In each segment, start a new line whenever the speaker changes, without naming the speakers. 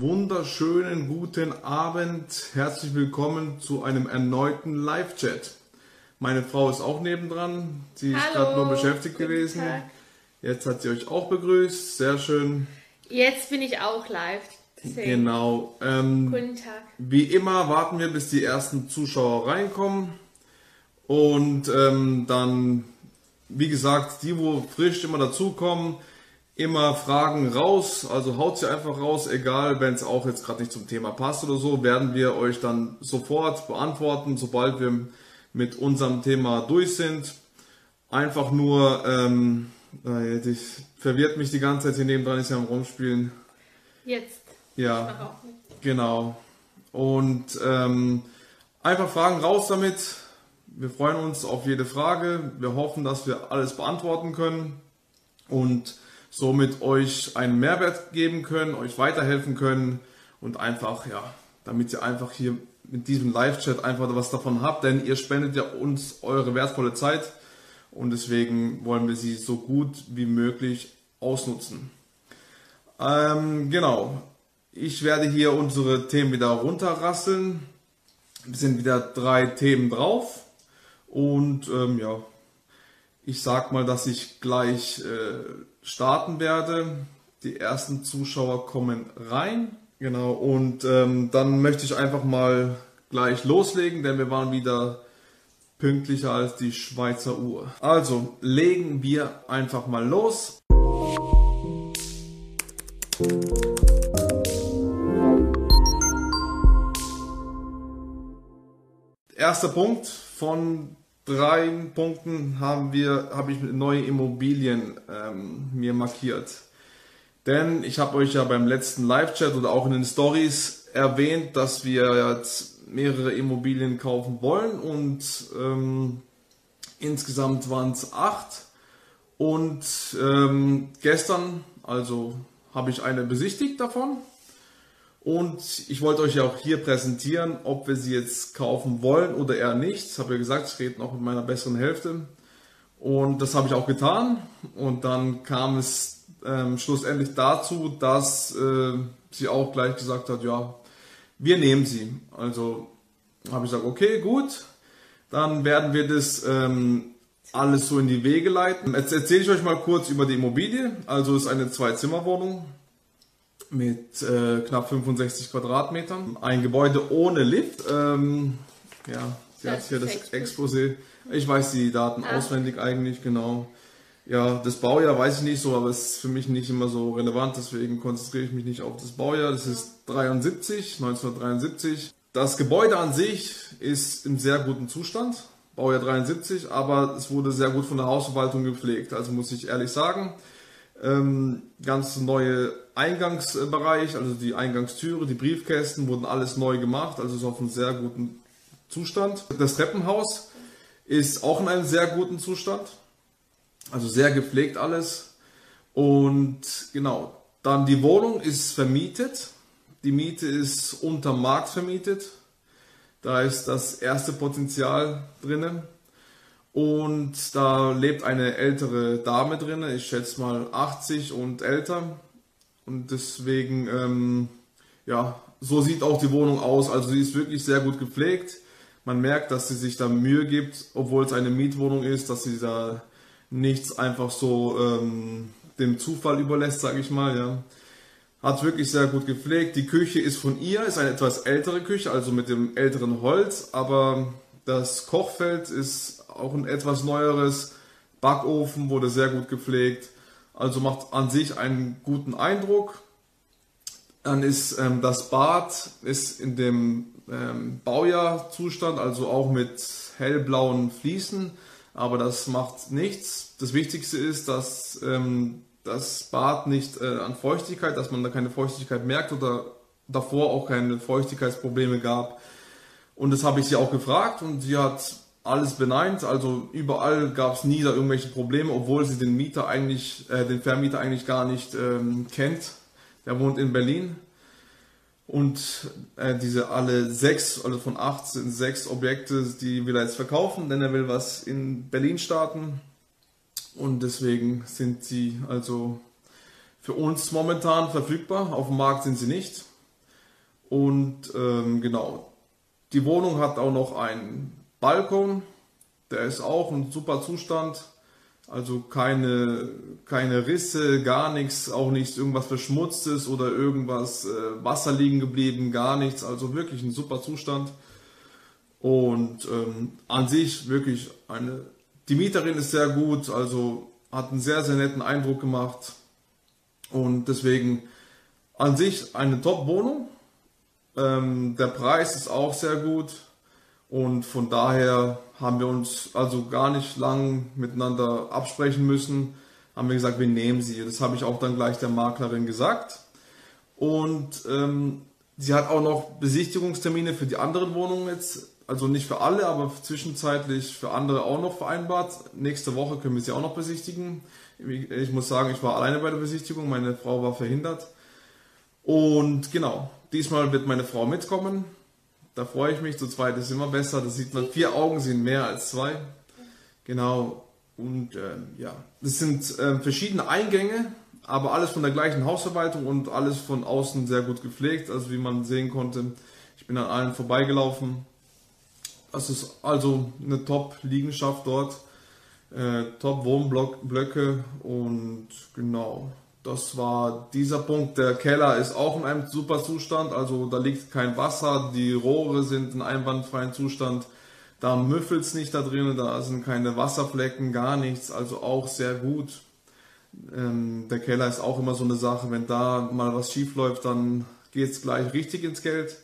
Wunderschönen guten Abend. Herzlich willkommen zu einem erneuten Live-Chat. Meine Frau ist auch nebendran. Sie ist gerade nur beschäftigt gewesen.
Tag.
Jetzt hat sie euch auch begrüßt. Sehr schön.
Jetzt bin ich auch live. Deswegen.
Genau. Ähm,
Guten Tag.
wie immer warten wir, bis die ersten Zuschauer reinkommen. Und ähm, dann, wie gesagt, die, wo frisch immer dazukommen, immer Fragen raus. Also haut sie einfach raus, egal, wenn es auch jetzt gerade nicht zum Thema passt oder so, werden wir euch dann sofort beantworten, sobald wir mit unserem Thema durch sind. Einfach nur, ähm, äh, verwirrt mich die ganze Zeit hier nebendran, ist ja am Rumspielen.
Jetzt.
Ja. Genau. Und ähm, einfach Fragen raus damit. Wir freuen uns auf jede Frage. Wir hoffen, dass wir alles beantworten können und somit euch einen Mehrwert geben können, euch weiterhelfen können und einfach, ja, damit ihr einfach hier mit diesem Live-Chat einfach was davon habt, denn ihr spendet ja uns eure wertvolle Zeit und deswegen wollen wir sie so gut wie möglich ausnutzen. Ähm, genau. Ich werde hier unsere Themen wieder runterrasseln. Es sind wieder drei Themen drauf. Und ähm, ja, ich sag mal, dass ich gleich äh, starten werde. Die ersten Zuschauer kommen rein. Genau, und ähm, dann möchte ich einfach mal gleich loslegen, denn wir waren wieder pünktlicher als die Schweizer Uhr. Also legen wir einfach mal los. Erster Punkt von drei Punkten haben wir, habe ich neue Immobilien ähm, mir markiert. Denn ich habe euch ja beim letzten Live-Chat oder auch in den Stories erwähnt, dass wir jetzt mehrere Immobilien kaufen wollen und ähm, insgesamt waren es acht. Und ähm, gestern, also habe ich eine besichtigt davon. Und ich wollte euch ja auch hier präsentieren, ob wir sie jetzt kaufen wollen oder eher nicht. Das habe ja gesagt, ich rede noch mit meiner besseren Hälfte. Und das habe ich auch getan. Und dann kam es ähm, schlussendlich dazu, dass äh, sie auch gleich gesagt hat, ja, wir nehmen sie. Also habe ich gesagt, okay, gut. Dann werden wir das ähm, alles so in die Wege leiten. Jetzt erzähle ich euch mal kurz über die Immobilie. Also es ist eine Zwei-Zimmer-Wohnung mit äh, knapp 65 Quadratmetern. Ein Gebäude ohne Lift. Ähm, ja, sie hat
Das
hier
ist
das
Expo.
Exposé. Ich weiß die Daten
Ah.
auswendig eigentlich, genau. Ja, das Baujahr weiß ich nicht so, aber es ist für mich nicht immer so relevant, deswegen konzentriere ich mich nicht auf das Baujahr. Das ist 73, 1973. Das Gebäude an sich ist im sehr guten Zustand, Baujahr 73, aber es wurde sehr gut von der Hausverwaltung gepflegt, also muss ich ehrlich sagen. Ähm, ganz neue Eingangsbereich, also die Eingangstüre, die Briefkästen wurden alles neu gemacht, also ist auf einem sehr guten Zustand. Das Treppenhaus ist auch in einem sehr guten Zustand, also sehr gepflegt alles. Und genau, dann die Wohnung ist vermietet. Die Miete ist unter Markt vermietet. Da ist das erste Potenzial drinnen. Und da lebt eine ältere Dame drin, ich schätze mal 80 und älter. Und deswegen, ähm, ja, so sieht auch die Wohnung aus. Also sie ist wirklich sehr gut gepflegt. Man merkt, dass sie sich da Mühe gibt, obwohl es eine Mietwohnung ist, dass sie da nichts einfach so ähm, dem Zufall überlässt, sage ich mal. Ja. Hat wirklich sehr gut gepflegt. Die Küche ist von ihr, ist eine etwas ältere Küche, also mit dem älteren Holz, aber das Kochfeld ist auch ein etwas neueres. Backofen wurde sehr gut gepflegt, also macht an sich einen guten Eindruck. Dann ist ähm, das Bad ist in dem ähm, Baujahrzustand, also auch mit hellblauen Fliesen, aber das macht nichts. Das Wichtigste ist, dass ähm, das Bad nicht äh, an Feuchtigkeit, dass man da keine Feuchtigkeit merkt oder davor auch keine Feuchtigkeitsprobleme gab. Und das habe ich sie auch gefragt und sie hat alles beneint. Also überall gab es nie da irgendwelche Probleme, obwohl sie den Mieter eigentlich, äh, den Vermieter eigentlich gar nicht ähm, kennt. Der wohnt in Berlin. Und äh, diese alle sechs, also von acht sind sechs Objekte, die will er jetzt verkaufen, denn er will was in Berlin starten. Und deswegen sind sie also für uns momentan verfügbar. Auf dem Markt sind sie nicht. Und ähm, genau, die Wohnung hat auch noch einen Balkon, der ist auch in super Zustand. Also keine, keine Risse, gar nichts, auch nichts irgendwas Verschmutztes oder irgendwas äh, Wasser liegen geblieben, gar nichts. Also wirklich ein super Zustand. Und ähm, an sich wirklich eine. Die Mieterin ist sehr gut, also hat einen sehr, sehr netten Eindruck gemacht. Und deswegen an sich eine Top-Wohnung. Ähm, der Preis ist auch sehr gut. Und von daher haben wir uns also gar nicht lang miteinander absprechen müssen. Haben wir gesagt, wir nehmen sie. Das habe ich auch dann gleich der Maklerin gesagt. Und ähm, sie hat auch noch Besichtigungstermine für die anderen Wohnungen jetzt also nicht für alle, aber zwischenzeitlich für andere auch noch vereinbart. Nächste Woche können wir sie auch noch besichtigen. Ich muss sagen, ich war alleine bei der Besichtigung, meine Frau war verhindert. Und genau, diesmal wird meine Frau mitkommen. Da freue ich mich, zu zweit ist immer besser. Da sieht man, vier Augen sind mehr als zwei. Genau, und äh, ja, das sind äh, verschiedene Eingänge, aber alles von der gleichen Hausverwaltung und alles von außen sehr gut gepflegt. Also wie man sehen konnte, ich bin an allen vorbeigelaufen das ist also eine Top-Liegenschaft dort, äh, Top-Wohnblöcke und genau, das war dieser Punkt. Der Keller ist auch in einem super Zustand, also da liegt kein Wasser, die Rohre sind in einwandfreien Zustand, da müffelt es nicht da drinnen, da sind keine Wasserflecken, gar nichts, also auch sehr gut. Ähm, der Keller ist auch immer so eine Sache, wenn da mal was schief läuft, dann geht es gleich richtig ins Geld.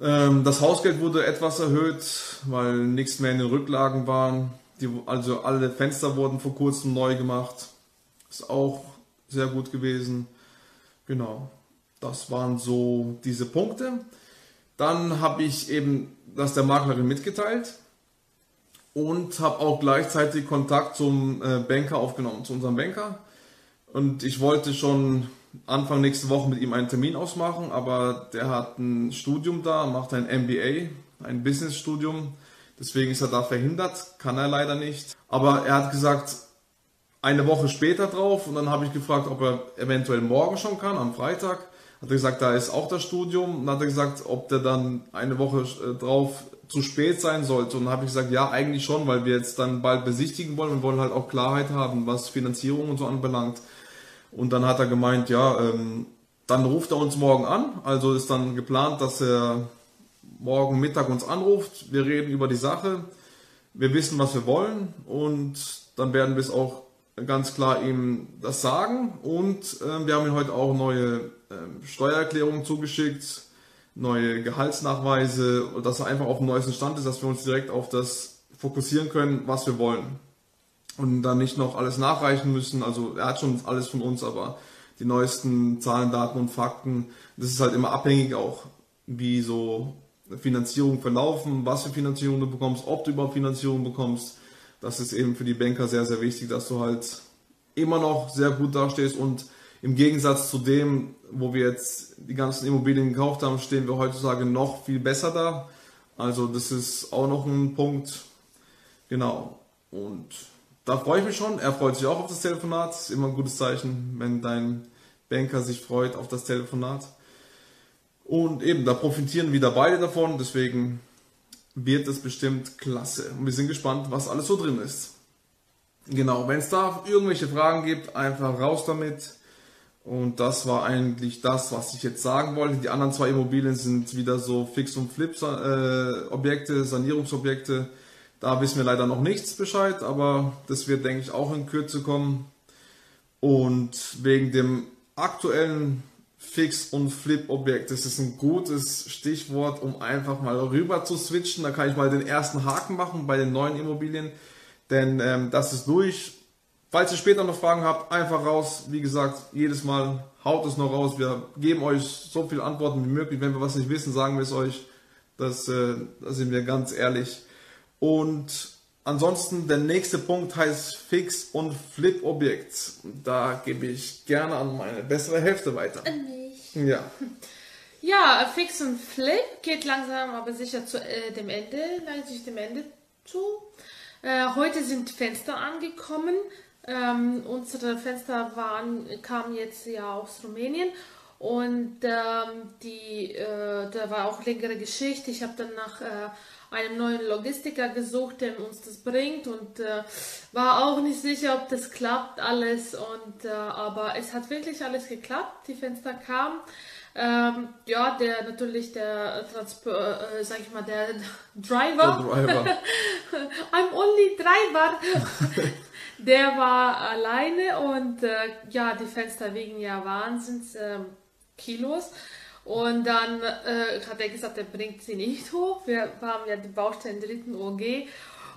Ähm, das Hausgeld wurde etwas erhöht, weil nichts mehr in den Rücklagen waren. Die, also alle Fenster wurden vor kurzem neu gemacht. Ist auch sehr gut gewesen. Genau. Das waren so diese Punkte. Dann habe ich eben das der Maklerin mitgeteilt und habe auch gleichzeitig Kontakt zum äh, Banker aufgenommen, zu unserem Banker. Und ich wollte schon Anfang nächste Woche mit ihm einen Termin ausmachen, aber der hat ein Studium da, macht ein MBA, ein Business-Studium. Deswegen ist er da verhindert, kann er leider nicht. Aber er hat gesagt, eine Woche später drauf und dann habe ich gefragt, ob er eventuell morgen schon kann, am Freitag. Hat er gesagt, da ist auch das Studium. Dann hat er gesagt, ob der dann eine Woche äh, drauf zu spät sein sollte. Und dann habe ich gesagt, ja, eigentlich schon, weil wir jetzt dann bald besichtigen wollen und wollen halt auch Klarheit haben, was Finanzierung und so anbelangt. Und dann hat er gemeint, ja, ähm, dann ruft er uns morgen an. Also ist dann geplant, dass er morgen Mittag uns anruft. Wir reden über die Sache. Wir wissen, was wir wollen. Und dann werden wir es auch ganz klar ihm das sagen. Und äh, wir haben ihm heute auch neue äh, Steuererklärungen zugeschickt, neue Gehaltsnachweise, dass er einfach auf dem neuesten Stand ist, dass wir uns direkt auf das fokussieren können, was wir wollen und dann nicht noch alles nachreichen müssen. Also er hat schon alles von uns, aber die neuesten Zahlen, Daten und Fakten, das ist halt immer abhängig auch, wie so Finanzierung verlaufen, was für Finanzierung du bekommst, ob du überhaupt Finanzierung bekommst. Das ist eben für die Banker sehr, sehr wichtig, dass du halt immer noch sehr gut dastehst und im Gegensatz zu dem, wo wir jetzt die ganzen Immobilien gekauft haben, stehen wir heutzutage noch viel besser da. Also das ist auch noch ein Punkt. Genau. Und da freue ich mich schon. Er freut sich auch auf das Telefonat. Ist immer ein gutes Zeichen, wenn dein Banker sich freut auf das Telefonat. Und eben, da profitieren wieder beide davon. Deswegen wird es bestimmt klasse. Und wir sind gespannt, was alles so drin ist. Genau, wenn es da irgendwelche Fragen gibt, einfach raus damit. Und das war eigentlich das, was ich jetzt sagen wollte. Die anderen zwei Immobilien sind wieder so Fix- und Flip-Objekte, Sanierungsobjekte da wissen wir leider noch nichts Bescheid, aber das wird, denke ich, auch in Kürze kommen. Und wegen dem aktuellen Fix- und Flip-Objekt, das ist ein gutes Stichwort, um einfach mal rüber zu switchen. Da kann ich mal den ersten Haken machen bei den neuen Immobilien, denn ähm, das ist durch. Falls ihr später noch Fragen habt, einfach raus. Wie gesagt, jedes Mal haut es noch raus. Wir geben euch so viele Antworten wie möglich. Wenn wir was nicht wissen, sagen wir es euch. Das, äh, da sind wir ganz ehrlich. Und ansonsten der nächste Punkt heißt Fix- und Flip-Objekt. Da gebe ich gerne an meine bessere Hälfte weiter.
An mich.
Ja.
Ja, Fix und Flip geht langsam aber sicher zu äh, dem Ende, neigt sich dem Ende zu. Äh, heute sind Fenster angekommen. Ähm, unsere Fenster waren, kamen jetzt ja aus Rumänien Und ähm, die, äh, da war auch längere Geschichte. Ich habe dann nach einem neuen Logistiker gesucht, der uns das bringt und äh, war auch nicht sicher, ob das klappt alles. Und äh, aber es hat wirklich alles geklappt. Die Fenster kamen. Ähm, ja, der natürlich der Transport, äh, sag ich mal, der Driver. Der Driver. I'm only Driver. der war alleine und äh, ja, die Fenster wiegen ja Wahnsinns äh, Kilos. Und dann äh, hat er gesagt, er bringt sie nicht hoch. Wir haben ja die Baustelle dritten OG.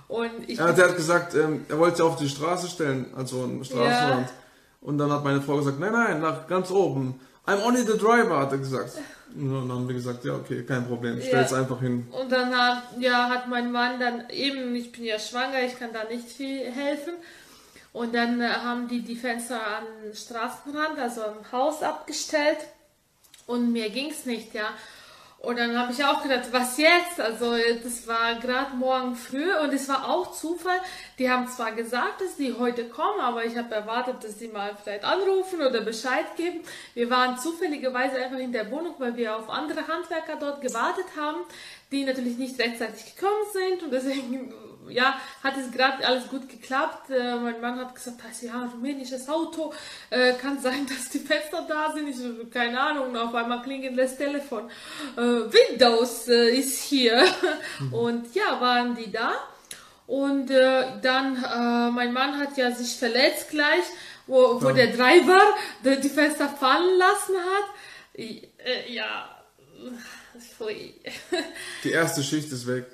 Und ich
ja, der hat gesagt, ähm, er wollte sie auf die Straße stellen, also ein Straßenrand. Ja. Und dann hat meine Frau gesagt, nein, nein, nach ganz oben. I'm only the driver, hat er gesagt. Und dann haben wir gesagt, ja, okay, kein Problem, stell ja. es einfach hin.
Und dann hat, ja, hat mein Mann dann eben, ich bin ja schwanger, ich kann da nicht viel helfen. Und dann äh, haben die die Fenster an den Straßenrand, also am Haus abgestellt. Und mir ging es nicht, ja. Und dann habe ich auch gedacht, was jetzt? Also das war gerade morgen früh und es war auch Zufall. Die haben zwar gesagt, dass die heute kommen, aber ich habe erwartet, dass sie mal vielleicht anrufen oder Bescheid geben. Wir waren zufälligerweise einfach in der Wohnung, weil wir auf andere Handwerker dort gewartet haben, die natürlich nicht rechtzeitig gekommen sind und deswegen ja, hat es gerade alles gut geklappt. Äh, mein Mann hat gesagt, das ist ja ein rumänisches Auto, äh, kann sein, dass die Fenster da sind. Ich so, keine Ahnung, und auf einmal klingelt das Telefon. Äh, Windows äh, ist hier. Mhm. Und ja, waren die da. Und äh, dann, äh, mein Mann hat ja sich verletzt gleich, wo, wo ja. der Driver die, die Fenster fallen lassen hat. Ja,
pfui. Die erste Schicht ist weg.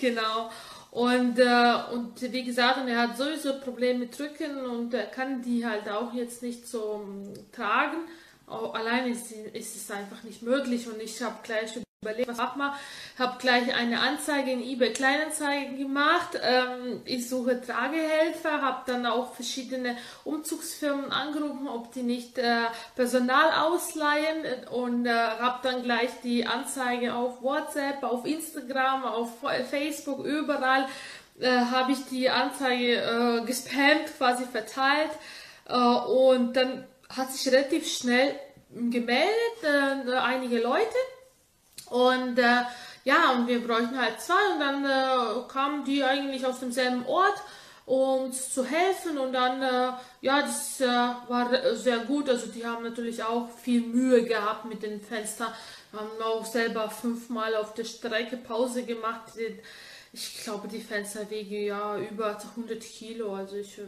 Genau. Und, äh, und wie gesagt, er hat sowieso Probleme mit Rücken und er kann die halt auch jetzt nicht so um, tragen. Auch allein ist, ist, es einfach nicht möglich und ich habe gleich überlegt, was mach mal, habe gleich eine Anzeige in eBay Kleinanzeigen gemacht. Ähm, ich suche Tragehelfer, habe dann auch verschiedene Umzugsfirmen angerufen, ob die nicht äh, Personal ausleihen und äh, habe dann gleich die Anzeige auf WhatsApp, auf Instagram, auf Facebook, überall äh, habe ich die Anzeige äh, gespammt, quasi verteilt äh, und dann hat sich relativ schnell gemeldet, äh, einige Leute und äh, ja, und wir bräuchten halt zwei und dann äh, kamen die eigentlich aus demselben Ort, um uns zu helfen und dann, äh, ja, das äh, war sehr gut. Also die haben natürlich auch viel Mühe gehabt mit den Fenstern, haben auch selber fünfmal auf der Strecke Pause gemacht. Ich glaube, die Fenster wiegen ja über 100 Kilo, also ich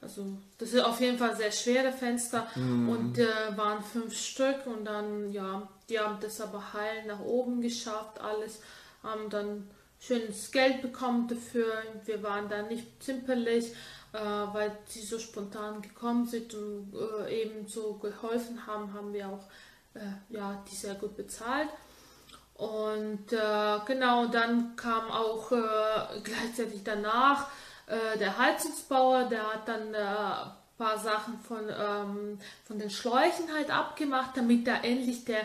also das ist auf jeden Fall sehr schwere Fenster mhm. und äh, waren fünf Stück und dann ja, die haben das aber heil nach oben geschafft, alles, haben dann schönes Geld bekommen dafür. Wir waren da nicht zimperlich, äh, weil sie so spontan gekommen sind und äh, eben so geholfen haben, haben wir auch äh, ja, die sehr gut bezahlt. Und äh, genau, dann kam auch äh, gleichzeitig danach äh, der Heizungsbauer, der hat dann ein äh, paar Sachen von, ähm, von den Schläuchen halt abgemacht, damit da endlich der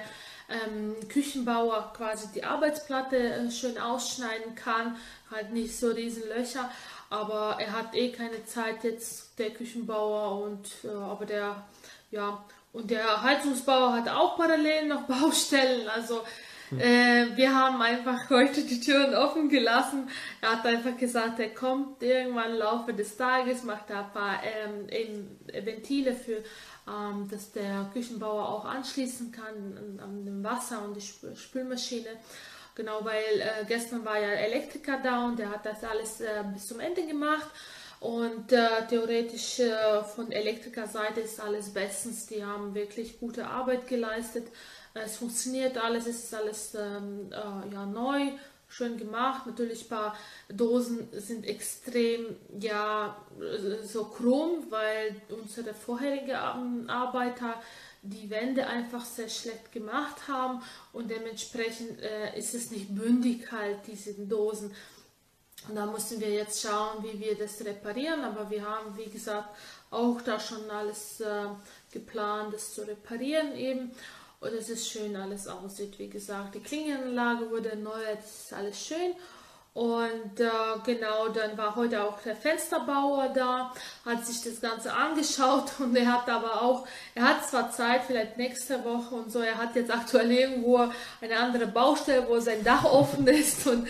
ähm, Küchenbauer quasi die Arbeitsplatte äh, schön ausschneiden kann. Halt nicht so riesen Löcher, aber er hat eh keine Zeit jetzt, der Küchenbauer und äh, aber der, ja, und der Heizungsbauer hat auch parallel noch Baustellen, also äh, wir haben einfach heute die Türen offen gelassen. Er hat einfach gesagt, er kommt irgendwann im Laufe des Tages, macht da ein paar ähm, Ventile für, ähm, dass der Küchenbauer auch anschließen kann an, dem Wasser und die Spülmaschine. Genau, weil äh, gestern war ja Elektriker da und der hat das alles äh, bis zum Ende gemacht. Und äh, theoretisch äh, von Elektrikerseite ist alles bestens. Die haben wirklich gute Arbeit geleistet. Es funktioniert alles, es ist alles ähm, äh, ja, neu, schön gemacht. Natürlich ein paar Dosen sind extrem ja so krumm, weil unsere vorherigen Arbeiter die Wände einfach sehr schlecht gemacht haben und dementsprechend äh, ist es nicht bündig halt diese Dosen. Und da müssen wir jetzt schauen, wie wir das reparieren. Aber wir haben, wie gesagt, auch da schon alles äh, geplant, das zu reparieren eben und es ist schön alles aussieht. Wie gesagt, die Klingenanlage wurde erneuert, ist alles schön. Und äh, genau, dann war heute auch der Fensterbauer da, hat sich das Ganze angeschaut und er hat aber auch, er hat zwar Zeit, vielleicht nächste Woche und so, er hat jetzt aktuell irgendwo eine andere Baustelle, wo sein Dach offen ist und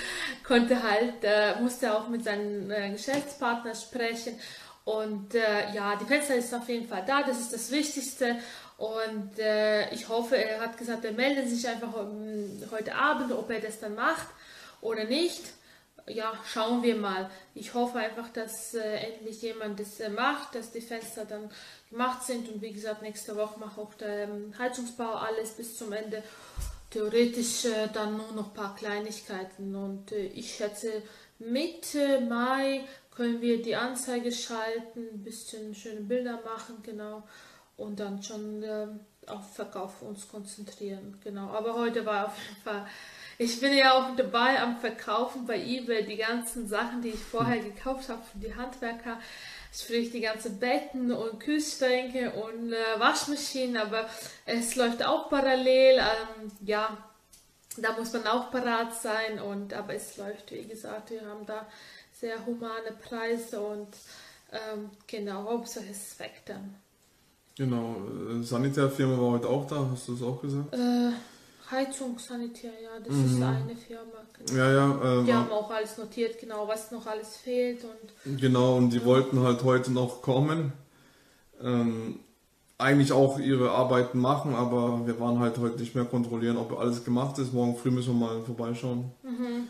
konnte halt, äh, musste auch mit seinem äh, Geschäftspartner sprechen. Und äh, ja, die Fenster ist auf jeden Fall da, das ist das Wichtigste. Und äh, ich hoffe, er hat gesagt, er meldet sich einfach heute Abend, ob er das dann macht oder nicht ja, schauen wir mal. Ich hoffe einfach, dass äh, endlich jemand das äh, macht, dass die Fenster dann gemacht sind und wie gesagt, nächste Woche mache auch der ähm, Heizungsbau alles bis zum Ende. Theoretisch äh, dann nur noch ein paar Kleinigkeiten und äh, ich schätze, Mitte Mai können wir die Anzeige schalten, ein bisschen schöne Bilder machen, genau, und dann schon ähm, auf Verkauf uns konzentrieren, genau. Aber heute war auf jeden Fall ich bin ja auch dabei am Verkaufen bei eBay die ganzen Sachen, die ich vorher gekauft habe für die Handwerker. Sprich die ganzen Betten und Kühlschränke und äh, Waschmaschinen, aber es läuft auch parallel. Ähm, ja, da muss man auch parat sein und aber es läuft, wie gesagt, wir haben da sehr humane Preise und ähm, genau, Hauptsache es weg dann.
Genau, äh, Sanitärfirma war heute auch da, hast du es auch gesagt?
Äh, Heizung, Sanitär, ja, das mhm. ist eine Firma.
Genau. Ja, ja.
Ähm, die haben auch alles notiert, genau, was noch alles fehlt. Und,
genau, und die ja. wollten halt heute noch kommen. Ähm, eigentlich auch ihre Arbeiten machen, aber wir waren halt heute nicht mehr kontrollieren, ob alles gemacht ist. Morgen früh müssen wir mal vorbeischauen. Mhm.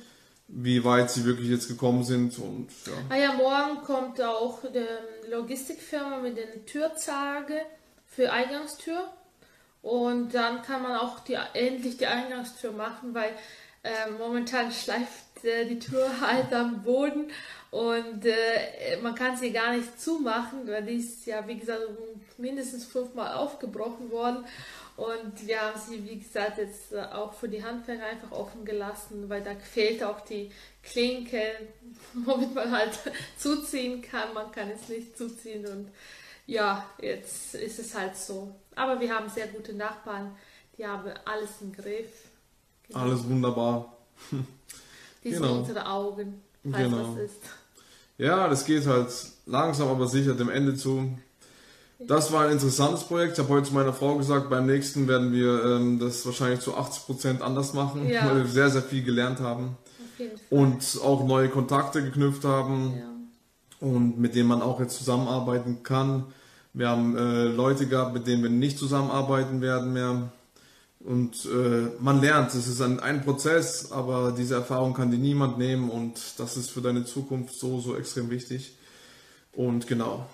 Wie weit sie wirklich jetzt gekommen sind und
ja. Ah ja, morgen kommt auch die Logistikfirma mit den Türzage für Eingangstür. Und dann kann man auch die, endlich die Eingangstür machen, weil äh, momentan schleift äh, die Tür halt am Boden und äh, man kann sie gar nicht zumachen, weil die ist ja, wie gesagt, mindestens fünfmal aufgebrochen worden. Und wir haben sie, wie gesagt, jetzt äh, auch für die Handwerker einfach offen gelassen, weil da fehlt auch die Klinke, womit man halt zuziehen kann. Man kann es nicht zuziehen und ja, jetzt ist es halt so. Aber wir haben sehr gute Nachbarn, die haben alles im Griff.
Genau. Alles wunderbar.
die sind genau. unsere Augen, falls genau. das ist.
Ja, das geht halt langsam, aber sicher dem Ende zu. Das war ein interessantes Projekt. Ich habe heute zu meiner Frau gesagt, beim nächsten werden wir ähm, das wahrscheinlich zu 80% anders machen, ja. weil wir sehr, sehr viel gelernt haben. Und auch neue Kontakte geknüpft haben. Ja und mit denen man auch jetzt zusammenarbeiten kann. Wir haben äh, Leute gehabt, mit denen wir nicht zusammenarbeiten werden mehr. Und äh, man lernt, es ist ein, ein Prozess, aber diese Erfahrung kann dir niemand nehmen und das ist für deine Zukunft so, so extrem wichtig. Und genau,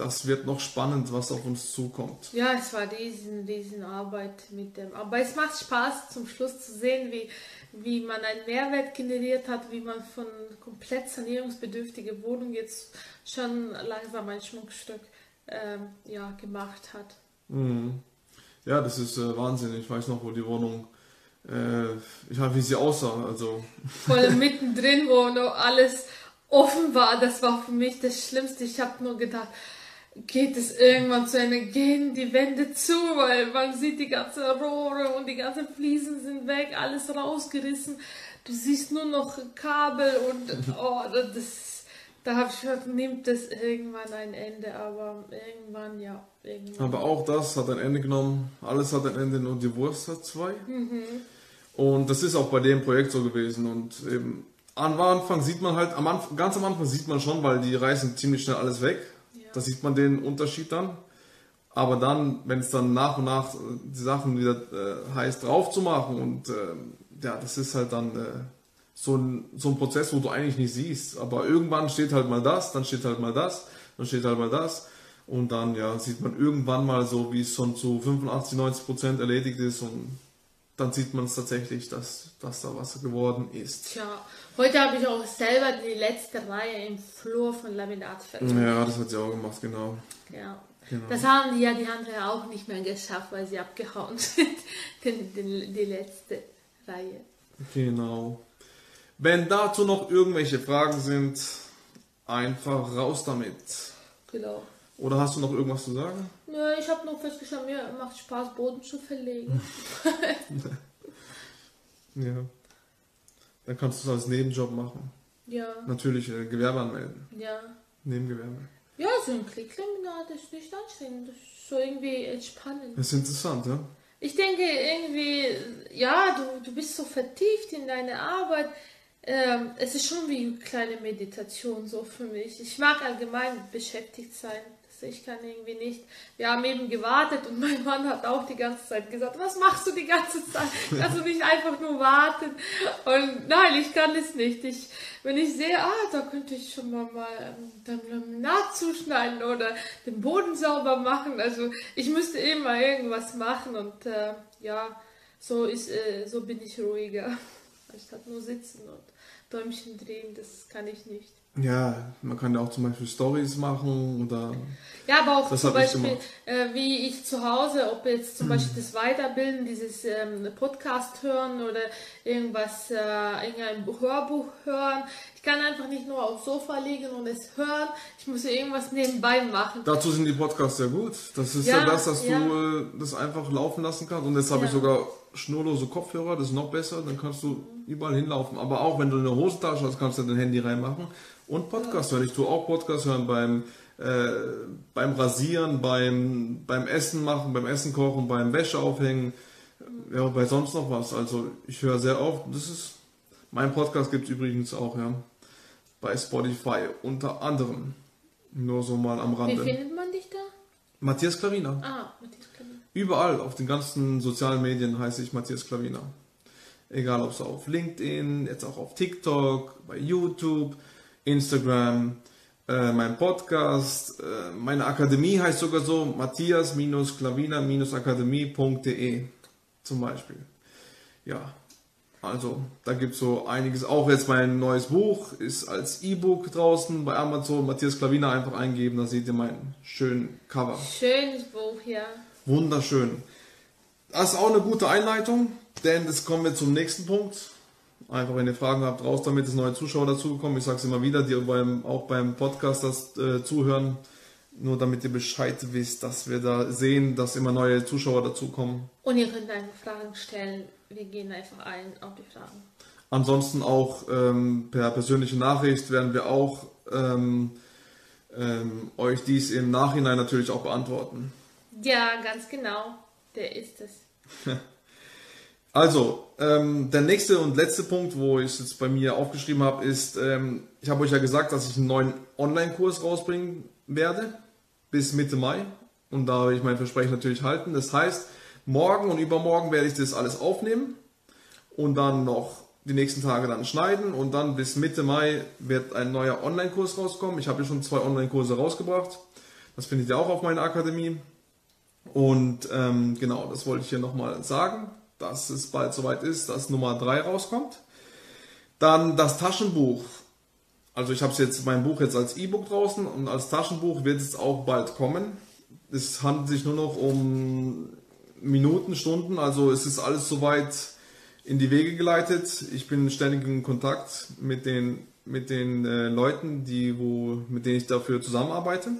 das wird noch spannend, was auf uns zukommt.
Ja, es war diesen, diesen Arbeit mit dem. Aber es macht Spaß, zum Schluss zu sehen, wie, wie man einen Mehrwert generiert hat, wie man von komplett sanierungsbedürftige Wohnung jetzt schon langsam ein Schmuckstück ähm, ja, gemacht hat.
Mhm. Ja, das ist äh, Wahnsinn. Ich weiß noch, wo die Wohnung, äh, ich habe, wie sie aussah. Also.
Voll mittendrin, wo noch alles offen war. Das war für mich das Schlimmste. Ich habe nur gedacht, geht es irgendwann zu Ende, gehen die Wände zu, weil man sieht die ganzen Rohre und die ganzen Fliesen sind weg, alles rausgerissen. Du siehst nur noch Kabel und oh, das, da habe ich gedacht, nimmt das irgendwann ein Ende, aber irgendwann, ja, irgendwann.
Aber auch das hat ein Ende genommen, alles hat ein Ende, nur die Wurst hat zwei. Mhm. Und das ist auch bei dem Projekt so gewesen und eben am Anfang sieht man halt, am Anfang, ganz am Anfang sieht man schon, weil die reißen ziemlich schnell alles weg da sieht man den Unterschied dann. Aber dann, wenn es dann nach und nach die Sachen wieder äh, heißt drauf zu machen und äh, ja, das ist halt dann äh, so, ein, so ein Prozess, wo du eigentlich nicht siehst. Aber irgendwann steht halt mal das, dann steht halt mal das, dann steht halt mal das. Und dann ja, sieht man irgendwann mal so, wie es schon zu 85, 90 Prozent erledigt ist und dann sieht man es tatsächlich, dass, dass da was geworden ist.
Tja, heute habe ich auch selber die letzte Reihe im Flur von Laminat
fertig. Ja, das hat sie auch gemacht, genau.
Ja. Genau. Das haben die ja die anderen auch nicht mehr geschafft, weil sie abgehauen sind. die, die, die letzte Reihe.
Genau. Wenn dazu noch irgendwelche Fragen sind, einfach raus damit.
Genau.
Oder hast du noch irgendwas zu sagen?
Nö, ich habe nur festgestellt, mir macht Spaß, Boden zu verlegen.
ja. Dann kannst du es als Nebenjob machen.
Ja.
Natürlich äh, Gewerbe anmelden.
Ja.
Nebengewerbe.
Ja, so ein Klicklaminat ist nicht anstrengend. Das ist so irgendwie entspannend.
Das ist interessant, ja?
Ich denke irgendwie, ja, du, du bist so vertieft in deine Arbeit. Ähm, es ist schon wie eine kleine Meditation so für mich. Ich mag allgemein beschäftigt sein. Ich kann irgendwie nicht. Wir haben eben gewartet und mein Mann hat auch die ganze Zeit gesagt, was machst du die ganze Zeit? Kannst du nicht einfach nur warten? Und nein, ich kann es nicht. Ich, wenn ich sehe, ah, da könnte ich schon mal, mal dann Laminat zuschneiden oder den Boden sauber machen. Also ich müsste immer irgendwas machen und äh, ja, so ist, äh, so bin ich ruhiger. Anstatt nur sitzen und Däumchen drehen, das kann ich nicht.
Ja, man kann ja auch zum Beispiel Stories machen oder.
Ja, aber auch zum
hab ich
Beispiel, äh, wie ich zu Hause, ob jetzt zum Beispiel das Weiterbilden, dieses ähm, Podcast hören oder irgendwas, äh, irgendein Hörbuch hören. Ich kann einfach nicht nur aufs Sofa liegen und es hören. Ich muss ja irgendwas nebenbei machen.
Dazu sind die Podcasts sehr gut. Das ist ja,
Ja,
das, dass
ja.
du äh, das einfach laufen lassen kannst. Und jetzt habe ich
Ja.
sogar schnurlose Kopfhörer, das ist noch besser. Dann kannst du überall hinlaufen. Aber auch wenn du eine Hosentasche hast, kannst du dein Handy reinmachen und Podcast hören. Ich tue auch Podcast hören beim, äh, beim Rasieren, beim, beim Essen machen, beim Essen kochen, beim Wäsche aufhängen. Ja, bei sonst noch was. Also ich höre sehr oft. Das ist mein Podcast gibt es übrigens auch, ja. Bei Spotify unter anderem. Nur so mal am
Wie
Rande.
findet man dich da?
Matthias Klavina.
Ah, Matthias Klavin.
Überall auf den ganzen sozialen Medien heiße ich Matthias Klavina. Egal ob es auf LinkedIn, jetzt auch auf TikTok, bei YouTube, Instagram, äh, mein Podcast, äh, meine Akademie heißt sogar so matthias-klavina-akademie.de zum Beispiel. Ja, also da gibt es so einiges. Auch jetzt mein neues Buch ist als E-Book draußen bei Amazon. Matthias Klavina einfach eingeben, da seht ihr meinen schönen Cover.
Schönes Buch, ja.
Wunderschön. Das ist auch eine gute Einleitung, denn jetzt kommen wir zum nächsten Punkt. Einfach, wenn ihr Fragen habt, raus damit, es neue Zuschauer dazugekommen. Ich sage es immer wieder, die beim, auch beim Podcast das äh, zuhören. Nur damit ihr Bescheid wisst, dass wir da sehen, dass immer neue Zuschauer dazukommen.
Und ihr könnt einfach Fragen stellen. Wir gehen einfach ein auf die Fragen.
Ansonsten auch ähm, per persönliche Nachricht werden wir auch ähm, ähm, euch dies im Nachhinein natürlich auch beantworten.
Ja, ganz genau. Der ist es.
Also, ähm, der nächste und letzte Punkt, wo ich es jetzt bei mir aufgeschrieben habe, ist, ähm, ich habe euch ja gesagt, dass ich einen neuen Online-Kurs rausbringen werde bis Mitte Mai. Und da will ich mein Versprechen natürlich halten. Das heißt, morgen und übermorgen werde ich das alles aufnehmen und dann noch die nächsten Tage dann schneiden und dann bis Mitte Mai wird ein neuer Online-Kurs rauskommen. Ich habe ja schon zwei Online-Kurse rausgebracht. Das findet ihr auch auf meiner Akademie. Und ähm, genau, das wollte ich hier nochmal sagen, dass es bald soweit ist, dass Nummer 3 rauskommt. Dann das Taschenbuch. Also ich habe jetzt mein Buch jetzt als E-Book draußen und als Taschenbuch wird es auch bald kommen. Es handelt sich nur noch um Minuten, Stunden, also es ist alles soweit in die Wege geleitet. Ich bin ständig in Kontakt mit den, mit den äh, Leuten, die, wo, mit denen ich dafür zusammenarbeite.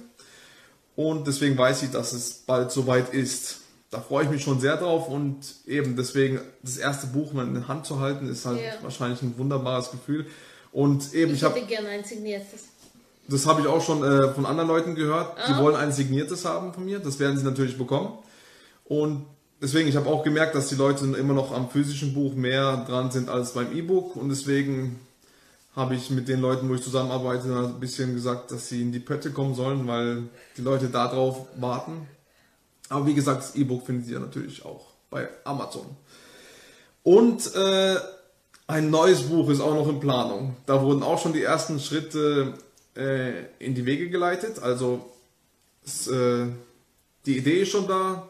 Und deswegen weiß ich, dass es bald soweit ist. Da freue ich mich schon sehr drauf und eben deswegen das erste Buch mal in der Hand zu halten, ist halt
Ja.
wahrscheinlich ein wunderbares Gefühl. Und eben,
Ich,
ich habe
hätte gerne ein signiertes.
das habe ich auch schon äh, von anderen Leuten gehört. Die
Ah.
wollen ein signiertes haben von mir. Das werden sie natürlich bekommen. Und deswegen, ich habe auch gemerkt, dass die Leute immer noch am physischen Buch mehr dran sind als beim E-Book. Und deswegen habe ich mit den Leuten, wo ich zusammenarbeite, ein bisschen gesagt, dass sie in die Pötte kommen sollen, weil die Leute darauf warten. Aber wie gesagt, das E-Book findet ihr natürlich auch bei Amazon. Und äh, ein neues Buch ist auch noch in Planung. Da wurden auch schon die ersten Schritte äh, in die Wege geleitet. Also es, äh, die Idee ist schon da.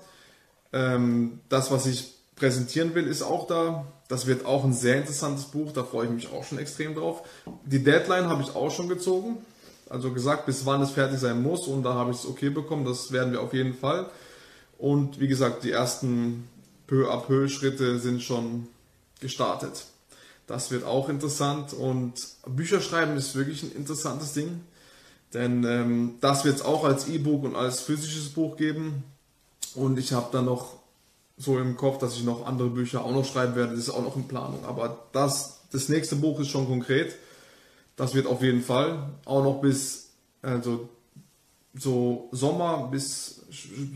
Ähm, das, was ich präsentieren will, ist auch da. Das wird auch ein sehr interessantes Buch. Da freue ich mich auch schon extrem drauf. Die Deadline habe ich auch schon gezogen. Also gesagt, bis wann es fertig sein muss. Und da habe ich es okay bekommen. Das werden wir auf jeden Fall. Und wie gesagt, die ersten peu à peu Schritte sind schon gestartet. Das wird auch interessant und Bücher schreiben ist wirklich ein interessantes Ding, denn ähm, das wird es auch als E-Book und als physisches Buch geben und ich habe dann noch so im Kopf, dass ich noch andere Bücher auch noch schreiben werde. Das ist auch noch in Planung. Aber das, das nächste Buch ist schon konkret. Das wird auf jeden Fall auch noch bis, also so Sommer bis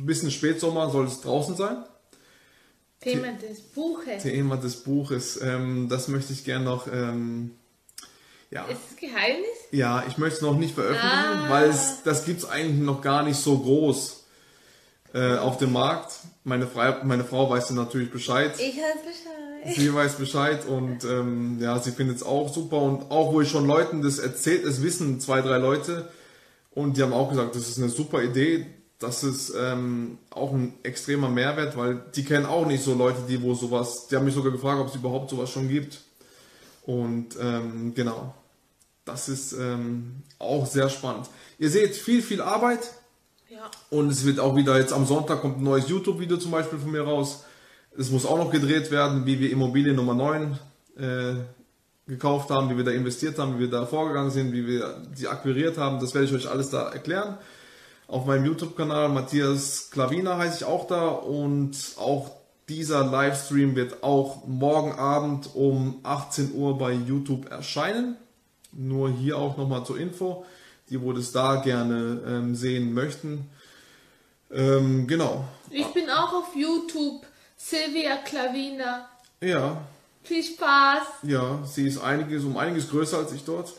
bisschen Spätsommer soll es draußen sein.
Thema des Buches.
Thema des Buches. Ähm, das möchte ich gerne noch. Ähm, ja.
Ist es Geheimnis?
Ja, ich möchte es noch nicht veröffentlichen,
Ah.
weil es, das gibt es eigentlich noch gar nicht so groß äh, auf dem Markt. Meine, Frau, meine Frau weiß dann natürlich Bescheid.
Ich weiß Bescheid.
Sie weiß Bescheid und ähm, ja, sie findet es auch super. Und auch wo ich schon Leuten das erzählt, es wissen zwei, drei Leute und die haben auch gesagt, das ist eine super Idee. Das ist ähm, auch ein extremer Mehrwert, weil die kennen auch nicht so Leute, die wo sowas, die haben mich sogar gefragt, ob es überhaupt sowas schon gibt. Und ähm, genau, das ist ähm, auch sehr spannend. Ihr seht viel, viel Arbeit,
Ja.
und es wird auch wieder jetzt am Sonntag kommt ein neues YouTube-Video zum Beispiel von mir raus. Es muss auch noch gedreht werden, wie wir Immobilie Nummer 9 äh, gekauft haben, wie wir da investiert haben, wie wir da vorgegangen sind, wie wir die akquiriert haben. Das werde ich euch alles da erklären. Auf meinem YouTube-Kanal Matthias Klavina heiße ich auch da und auch dieser Livestream wird auch morgen Abend um 18 Uhr bei YouTube erscheinen. Nur hier auch nochmal zur Info, die wo das da gerne ähm, sehen möchten. Ähm, genau.
Ich bin auch auf YouTube. Silvia Klavina.
Ja,
Viel Spaß.
ja, sie ist einiges um einiges größer als ich dort.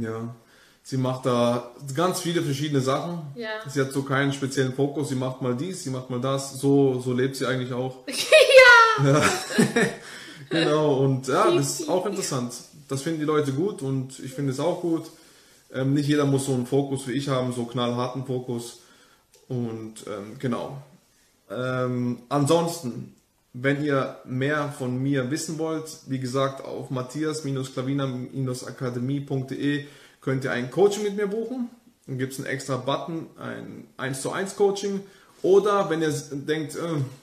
Ja, sie macht da ganz viele verschiedene Sachen.
Ja.
Sie hat so keinen speziellen Fokus. Sie macht mal dies, sie macht mal das. So, so lebt sie eigentlich auch.
ja.
Genau, und ja, das ist auch interessant. Das finden die Leute gut und ich finde es auch gut. Ähm, nicht jeder muss so einen Fokus wie ich haben, so knallharten Fokus. Und ähm, genau. Ähm, ansonsten, wenn ihr mehr von mir wissen wollt, wie gesagt, auf matthias-klavina-akademie.de könnt ihr ein Coaching mit mir buchen. Dann gibt es einen extra Button, ein 1 zu 1 Coaching. Oder wenn ihr denkt, äh,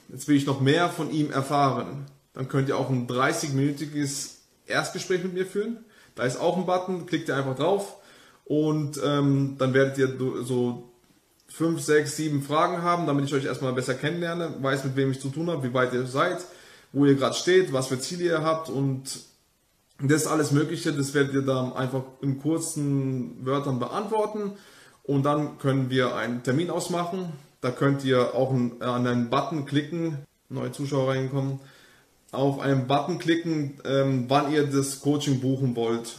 jetzt will ich noch mehr von ihm erfahren, dann könnt ihr auch ein 30-minütiges Erstgespräch mit mir führen. Da ist auch ein Button, klickt ihr einfach drauf und ähm, dann werdet ihr so fünf, sechs, sieben Fragen haben, damit ich euch erstmal besser kennenlerne, weiß, mit wem ich zu tun habe, wie weit ihr seid, wo ihr gerade steht, was für Ziele ihr habt und das alles Mögliche, das werdet ihr dann einfach in kurzen Wörtern beantworten und dann können wir einen Termin ausmachen. Da könnt ihr auch ein- an einen Button klicken, neue Zuschauer reinkommen, auf einen Button klicken, ähm, wann ihr das Coaching buchen wollt.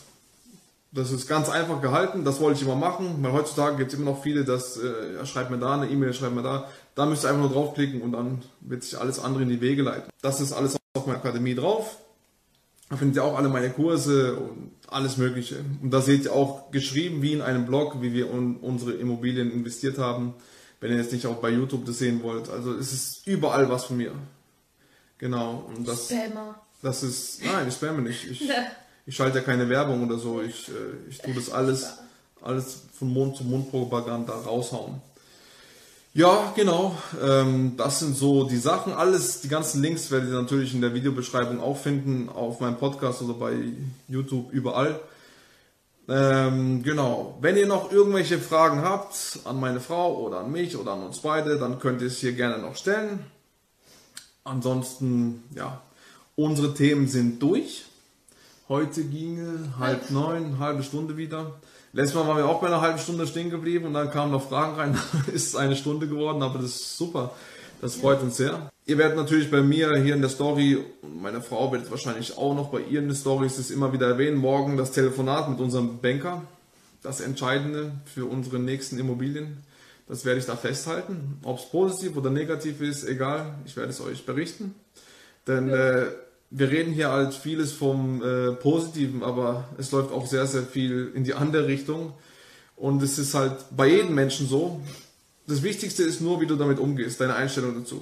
Das ist ganz einfach gehalten, das wollte ich immer machen, weil heutzutage gibt es immer noch viele, das äh, schreibt mir da eine E-Mail, schreibt mir da. Da müsst ihr einfach nur draufklicken und dann wird sich alles andere in die Wege leiten. Das ist alles auf meiner Akademie drauf. Da findet ihr auch alle meine Kurse und alles Mögliche. Und da seht ihr auch geschrieben, wie in einem Blog, wie wir in unsere Immobilien investiert haben. Wenn ihr jetzt nicht auch bei YouTube das sehen wollt. Also es ist überall was von mir. Genau. Und das,
Spammer.
das ist, nein, ich spamme nicht. Ich, ich schalte ja keine Werbung oder so. Ich, äh, ich tue das alles, alles von Mund zu Mund Propaganda raushauen. Ja, genau. Ähm, das sind so die Sachen. Alles, die ganzen Links werdet ihr natürlich in der Videobeschreibung auch finden, auf meinem Podcast oder bei YouTube, überall. Ähm, genau. Wenn ihr noch irgendwelche Fragen habt an meine Frau oder an mich oder an uns beide, dann könnt ihr es hier gerne noch stellen. Ansonsten, ja, unsere Themen sind durch. Heute ginge halb neun, halbe Stunde wieder. Letztes Mal waren wir auch bei einer halben Stunde stehen geblieben und dann kamen noch Fragen rein. ist es eine Stunde geworden, aber das ist super. Das freut uns sehr. Ihr werdet natürlich bei mir hier in der Story, meine Frau wird es wahrscheinlich auch noch bei ihr in der Story, es immer wieder erwähnen, morgen das Telefonat mit unserem Banker. Das Entscheidende für unsere nächsten Immobilien. Das werde ich da festhalten. Ob es positiv oder negativ ist, egal. Ich werde es euch berichten. Denn äh, wir reden hier halt vieles vom äh, Positiven, aber es läuft auch sehr, sehr viel in die andere Richtung. Und es ist halt bei jedem Menschen so. Das Wichtigste ist nur, wie du damit umgehst, deine Einstellung dazu.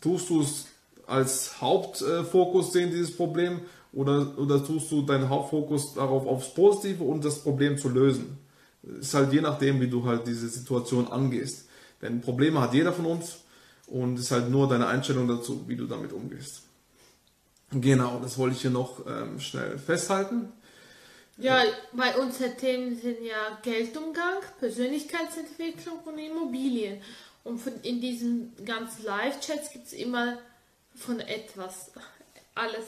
Tust du es als Hauptfokus sehen, dieses Problem, oder, oder tust du deinen Hauptfokus darauf aufs Positive und das Problem zu lösen? Ist halt je nachdem, wie du halt diese Situation angehst. Denn Probleme hat jeder von uns und ist halt nur deine Einstellung dazu, wie du damit umgehst. Genau, das wollte ich hier noch ähm, schnell festhalten.
Ja, weil unsere Themen sind ja Geldumgang, Persönlichkeitsentwicklung und Immobilien. Und von, in diesen ganzen Live-Chats gibt es immer von etwas, alles,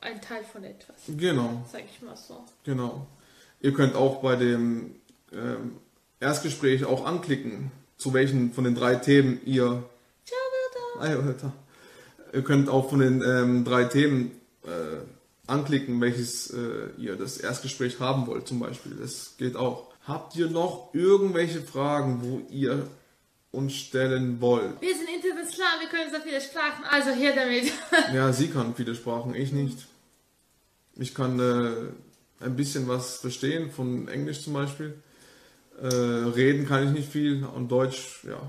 ein Teil von etwas.
Genau.
Sag ich mal so.
Genau. Ihr könnt auch bei dem ähm, Erstgespräch auch anklicken, zu welchen von den drei Themen ihr.
Ciao,
Alter. Ihr könnt auch von den ähm, drei Themen äh, anklicken, welches äh, ihr das Erstgespräch haben wollt, zum Beispiel. Das geht auch. Habt ihr noch irgendwelche Fragen, wo ihr uns stellen wollt?
Wir sind international, wir können so viele Sprachen, also hier damit.
Ja, sie kann viele Sprachen, ich nicht. Ich kann äh, ein bisschen was verstehen, von Englisch zum Beispiel. Äh, reden kann ich nicht viel und Deutsch, ja,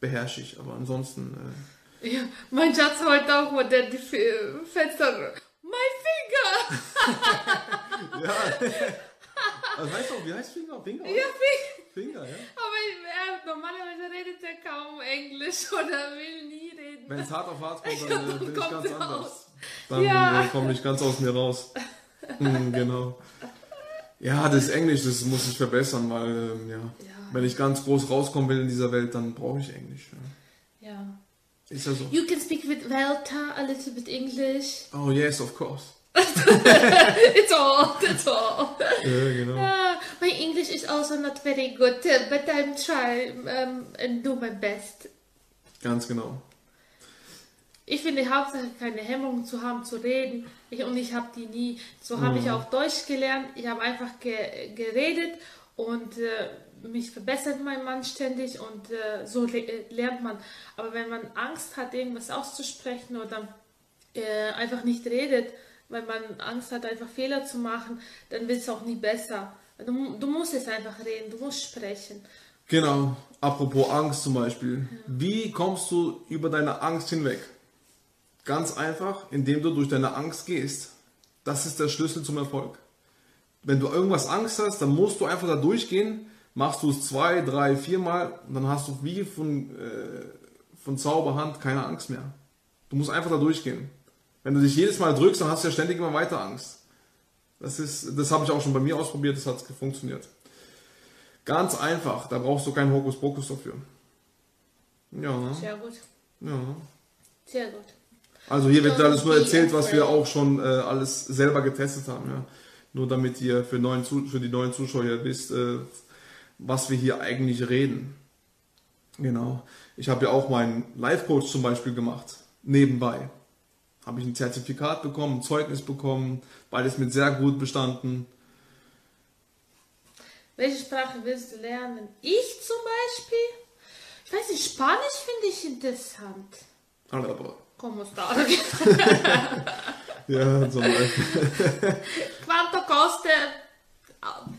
beherrsche ich. Aber ansonsten, äh,
Ja, mein Schatz heute auch mit der die F- Fenster. My finger!
ja. Was heißt auch, wie heißt Finger? Finger?
Ja, Finger.
Finger, ja.
Aber er, normalerweise redet er kaum Englisch oder will nie reden.
Wenn es hart auf hart kommt, dann äh, bin ich ganz
raus.
anders. Dann
Ja.
äh, komme ich ganz aus mir raus. Hm, genau. Ja, das Englisch, das muss ich verbessern, weil, ähm, ja,
Ja.
wenn ich ganz groß rauskommen will in dieser Welt, dann brauche ich Englisch. Ja.
Ja.
Ist ja so.
You can speak with Velta a little bit English.
Oh, yes, of course.
It's all, that's all.
Ja, genau.
Ah, my English is also not very good, uh, but I'm trying um, and do my best.
Ganz genau.
Ich finde Hauptsache keine Hemmungen zu haben, zu reden. Ich, und ich habe die nie. So habe ich auch Deutsch gelernt. Ich habe einfach ge geredet und äh, mich verbessert mein Mann ständig und äh, so le äh, lernt man. Aber wenn man Angst hat, irgendwas auszusprechen oder äh, einfach nicht redet, weil man Angst hat, einfach Fehler zu machen, dann wird es auch nie besser. Du, du musst es einfach reden, du musst sprechen.
Genau. Apropos Angst zum Beispiel. Wie kommst du über deine Angst hinweg? Ganz einfach, indem du durch deine Angst gehst. Das ist der Schlüssel zum Erfolg. Wenn du irgendwas Angst hast, dann musst du einfach da durchgehen. Machst du es zwei, drei, viermal, und dann hast du wie von, äh, von Zauberhand keine Angst mehr. Du musst einfach da durchgehen. Wenn du dich jedes Mal drückst, dann hast du ja ständig immer weiter Angst. Das ist, das habe ich auch schon bei mir ausprobiert, das hat funktioniert. Ganz einfach, da brauchst du keinen Hokuspokus dafür. Ja, ne?
Sehr gut,
ja.
sehr gut.
Also hier wird
Don't
alles nur erzählt, was wir auch schon äh, alles selber getestet haben. Ja. Nur damit ihr für, neuen, für die neuen Zuschauer wisst, äh, was wir hier eigentlich reden. Genau. Ich habe ja auch meinen Life-Coach zum Beispiel gemacht. Nebenbei. Habe ich ein Zertifikat bekommen, ein Zeugnis bekommen, beides mit sehr gut bestanden.
Welche Sprache willst du lernen? Ich zum Beispiel? Ich weiß nicht, Spanisch finde ich interessant.
Aber,
Como está?
Ja, zum Beispiel.
Quanto costa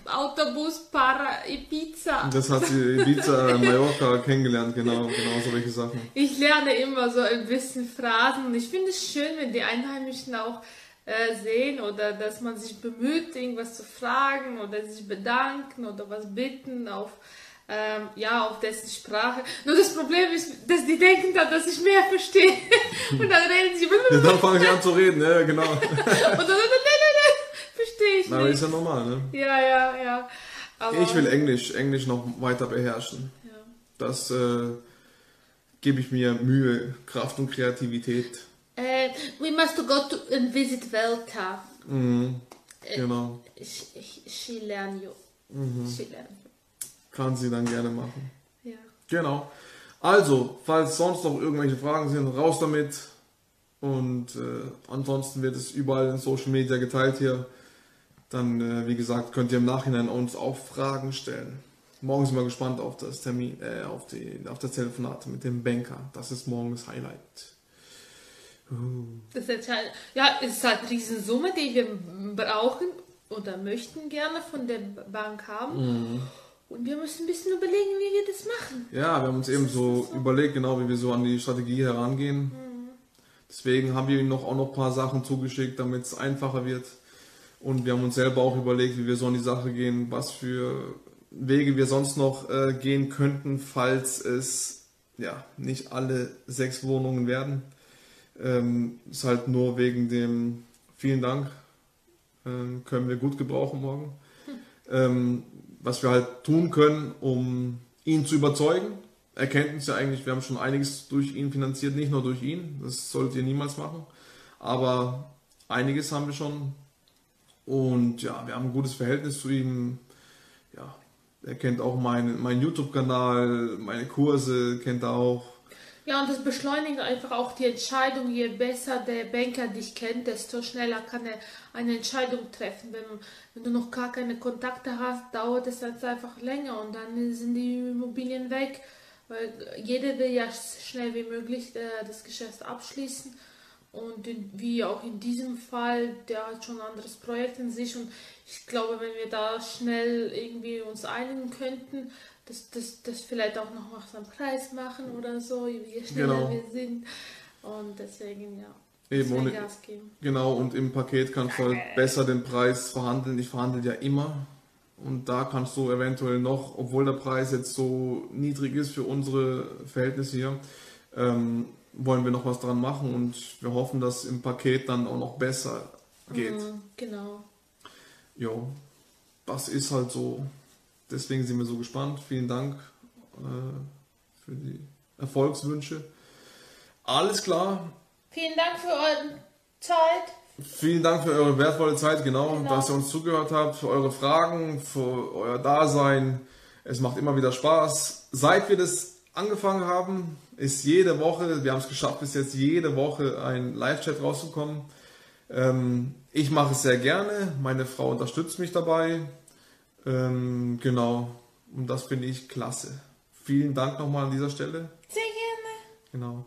Autobus para Ibiza?
Das hat sie Ibiza, Mallorca kennengelernt, genau, genau so welche Sachen.
Ich lerne immer so ein bisschen Phrasen und ich finde es schön, wenn die Einheimischen auch äh, sehen oder dass man sich bemüht, irgendwas zu fragen oder sich bedanken oder was bitten auf ähm, ja, auf dessen Sprache. Nur das Problem ist, dass die denken dann, dass ich mehr verstehe. Und dann reden sie.
Ja, dann fangen sie an zu reden, ja, genau.
Und dann, nein, nein, nein, verstehe ich
Aber
nicht.
ist ja normal, ne?
Ja, ja, ja. Aber,
Ich will Englisch, Englisch noch weiter beherrschen.
Ja.
Das äh, gebe ich mir Mühe, Kraft und Kreativität.
Äh, we must go to and visit Velta.
Mhm. Genau.
She, she learn you.
Mhm.
She learn you.
Kann sie dann gerne machen.
Ja.
Genau. Also, falls sonst noch irgendwelche Fragen sind, raus damit. Und äh, ansonsten wird es überall in Social Media geteilt hier. Dann, äh, wie gesagt, könnt ihr im Nachhinein uns auch Fragen stellen. Morgen sind wir gespannt auf das Termin, äh, auf, die, auf das Telefonat mit dem Banker. Das ist morgen das Highlight.
Das ist halt, ja, es ist halt eine Riesensumme, die wir brauchen oder möchten gerne von der Bank haben. Und wir müssen ein bisschen überlegen, wie wir das machen.
Ja, wir haben uns eben so überlegt, genau wie wir so an die Strategie herangehen. Deswegen haben wir ihnen noch auch noch ein paar Sachen zugeschickt, damit es einfacher wird. Und wir haben uns selber auch überlegt, wie wir so an die Sache gehen, was für Wege wir sonst noch äh, gehen könnten, falls es ja nicht alle sechs Wohnungen werden. Ähm, ist halt nur wegen dem vielen Dank. Ähm, können wir gut gebrauchen morgen. Ähm, was wir halt tun können, um ihn zu überzeugen. er kennt uns ja eigentlich, wir haben schon einiges durch ihn finanziert, nicht nur durch ihn, das solltet ihr niemals machen, aber einiges haben wir schon. Und ja, wir haben ein gutes Verhältnis zu ihm. Ja, er kennt auch meinen mein YouTube-Kanal, meine Kurse kennt er auch.
Ja, und das beschleunigt einfach auch die Entscheidung. Je besser der Banker dich kennt, desto schneller kann er eine Entscheidung treffen. Wenn, wenn du noch gar keine Kontakte hast, dauert es einfach länger und dann sind die Immobilien weg. Weil jeder will ja schnell wie möglich äh, das Geschäft abschließen. Und in, wie auch in diesem Fall, der hat schon ein anderes Projekt in sich. Und ich glaube, wenn wir da schnell irgendwie uns einigen könnten, dass das dass vielleicht auch noch was am Preis machen oder so, je schneller genau. wir sind. Und deswegen, ja.
Eben, und, Gas geben. Genau, und im Paket kannst du halt besser den Preis verhandeln. Ich verhandle ja immer und da kannst du eventuell noch, obwohl der Preis jetzt so niedrig ist für unsere Verhältnisse hier, ähm, wollen wir noch was dran machen und wir hoffen, dass im Paket dann auch noch besser geht. Mhm,
genau.
Jo, das ist halt so. Deswegen sind wir so gespannt. Vielen Dank äh, für die Erfolgswünsche. Alles klar.
Vielen Dank für eure Zeit.
Vielen Dank für eure wertvolle Zeit, genau, genau, dass ihr uns zugehört habt, für eure Fragen, für euer Dasein. Es macht immer wieder Spaß. Seit wir das angefangen haben, ist jede Woche, wir haben es geschafft, bis jetzt jede Woche ein Live-Chat rauszukommen. Ähm, ich mache es sehr gerne, meine Frau unterstützt mich dabei. Ähm, genau, und das finde ich klasse. Vielen Dank nochmal an dieser Stelle.
Sehr gerne.
Genau.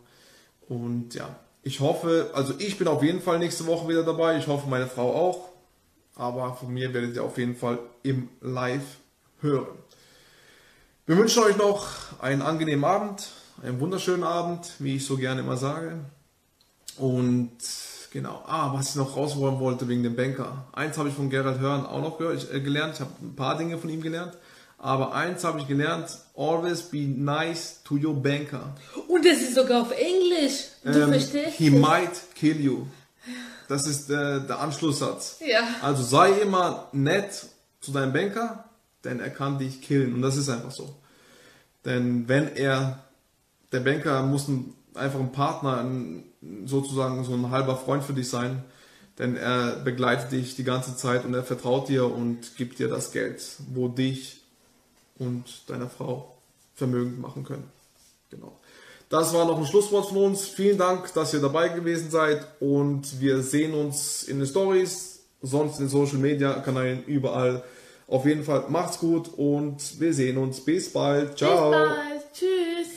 Und ja, ich hoffe, also ich bin auf jeden Fall nächste Woche wieder dabei. Ich hoffe, meine Frau auch. Aber von mir werdet ihr auf jeden Fall im Live hören. Wir wünschen euch noch einen angenehmen Abend, einen wunderschönen Abend, wie ich so gerne immer sage. Und genau, ah, was ich noch rausholen wollte wegen dem Banker. Eins habe ich von Gerald Hörn auch noch gehört, ich, äh, gelernt. Ich habe ein paar Dinge von ihm gelernt. Aber eins habe ich gelernt, always be nice to your banker.
Und das ist sogar auf Englisch. Du ähm, verstehst?
He might kill you. Das ist der, der Anschlusssatz.
Ja.
Also sei immer nett zu deinem Banker, denn er kann dich killen. Und das ist einfach so. Denn wenn er, der Banker muss ein, einfach ein Partner, ein, sozusagen so ein halber Freund für dich sein, denn er begleitet dich die ganze Zeit und er vertraut dir und gibt dir das Geld, wo dich und deiner Frau vermögend machen können. Genau. Das war noch ein Schlusswort von uns. Vielen Dank, dass ihr dabei gewesen seid und wir sehen uns in den Stories, sonst in den Social Media Kanälen, überall. Auf jeden Fall macht's gut und wir sehen uns. Bis bald. Ciao. Bis bald.